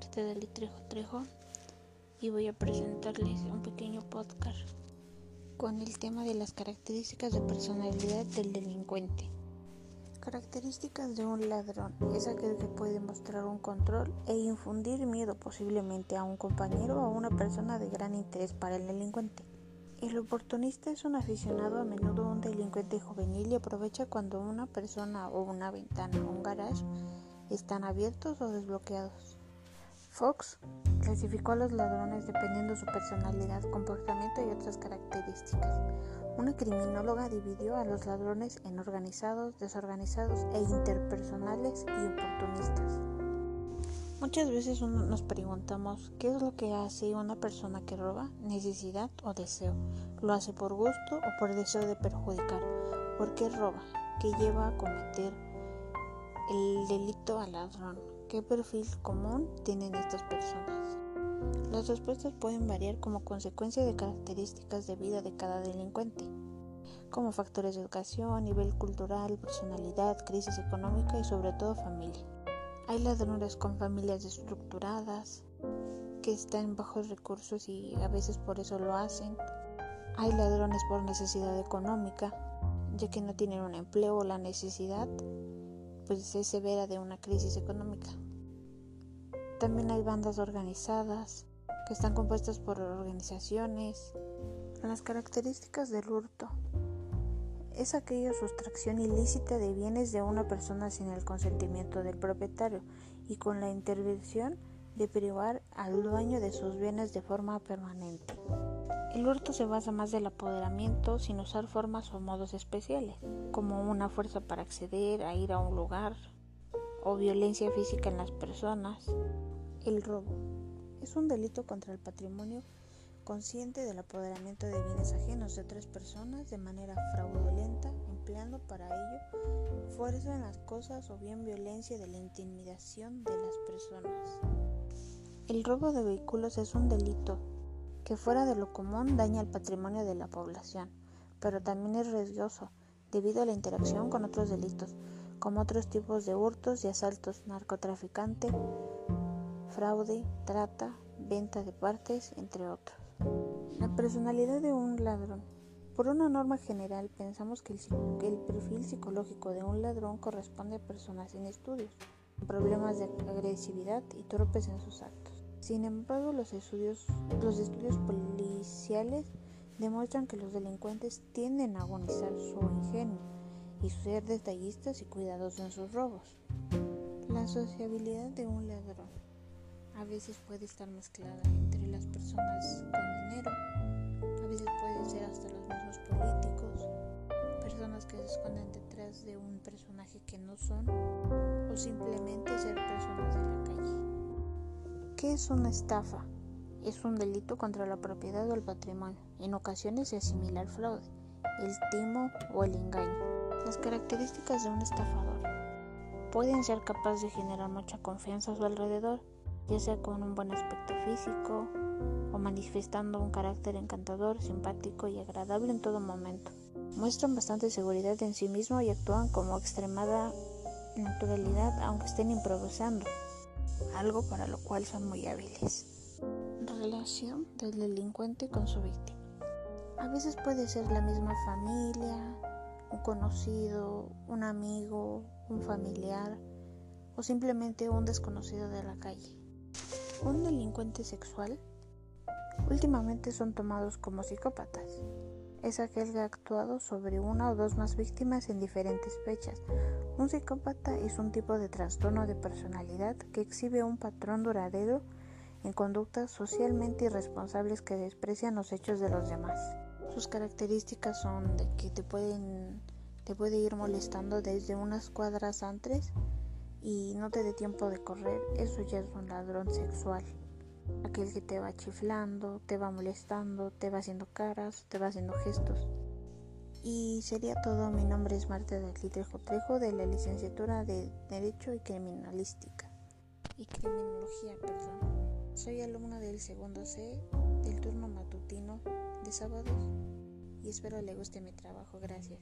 Marta del Trejo Trejo y voy a presentarles un pequeño podcast con el tema de las características de personalidad del delincuente. Características de un ladrón es aquel que puede mostrar un control e infundir miedo posiblemente a un compañero o a una persona de gran interés para el delincuente. El oportunista es un aficionado a menudo un delincuente juvenil y aprovecha cuando una persona o una ventana o un garage están abiertos o desbloqueados. Fox clasificó a los ladrones dependiendo de su personalidad, comportamiento y otras características. Una criminóloga dividió a los ladrones en organizados, desorganizados e interpersonales y oportunistas. Muchas veces nos preguntamos qué es lo que hace una persona que roba, necesidad o deseo. ¿Lo hace por gusto o por deseo de perjudicar? ¿Por qué roba? ¿Qué lleva a cometer el delito al ladrón. ¿Qué perfil común tienen estas personas? Las respuestas pueden variar como consecuencia de características de vida de cada delincuente, como factores de educación, nivel cultural, personalidad, crisis económica y sobre todo familia. Hay ladrones con familias estructuradas, que están bajos recursos y a veces por eso lo hacen. Hay ladrones por necesidad económica, ya que no tienen un empleo o la necesidad pues es severa de una crisis económica. También hay bandas organizadas que están compuestas por organizaciones. Las características del hurto es aquella sustracción ilícita de bienes de una persona sin el consentimiento del propietario y con la intervención de privar al dueño de sus bienes de forma permanente. El hurto se basa más del apoderamiento sin usar formas o modos especiales, como una fuerza para acceder a ir a un lugar o violencia física en las personas. El robo es un delito contra el patrimonio consciente del apoderamiento de bienes ajenos de otras personas de manera fraudulenta, empleando para ello fuerza en las cosas o bien violencia de la intimidación de las personas. El robo de vehículos es un delito que fuera de lo común daña el patrimonio de la población, pero también es riesgoso debido a la interacción con otros delitos, como otros tipos de hurtos y asaltos, narcotraficante, fraude, trata, venta de partes, entre otros. La personalidad de un ladrón. Por una norma general, pensamos que el, perfil psicológico de un ladrón corresponde a personas sin estudios, problemas de agresividad y torpes en sus actos. Sin embargo, los estudios, los estudios policiales demuestran que los delincuentes tienden a agonizar su ingenio y ser detallistas y cuidadosos en sus robos. La sociabilidad de un ladrón a veces puede estar mezclada entre las personas con dinero, a veces puede ser hasta los mismos políticos, personas que se esconden detrás de un personaje que no son, o simplemente ser personas de la calle. ¿Qué es una estafa? Es un delito contra la propiedad o el patrimonio. En ocasiones se asimila al fraude, el timo o el engaño. Las características de un estafador pueden ser capaces de generar mucha confianza a su alrededor, ya sea con un buen aspecto físico o manifestando un carácter encantador, simpático y agradable en todo momento. Muestran bastante seguridad en sí mismo y actúan como extremada naturalidad aunque estén improvisando algo para lo cual son muy hábiles. Relación del delincuente con su víctima. A veces puede ser la misma familia, un conocido, un amigo, un familiar o simplemente un desconocido de la calle. Un delincuente sexual últimamente son tomados como psicópatas. Es aquel que ha actuado sobre una o dos más víctimas en diferentes fechas un psicópata es un tipo de trastorno de personalidad que exhibe un patrón duradero en conductas socialmente irresponsables que desprecian los hechos de los demás. Sus características son que te pueden te puede ir molestando desde unas cuadras antes y no te dé tiempo de correr, eso ya es un ladrón sexual. Aquel que te va chiflando, te va molestando, te va haciendo caras, te va haciendo gestos. Y sería todo. Mi nombre es Marta del Trejo Trejo de la licenciatura de Derecho y Criminalística. Y Criminología, perdón. Soy alumna del segundo C del turno matutino de sábados y espero le guste mi trabajo. Gracias.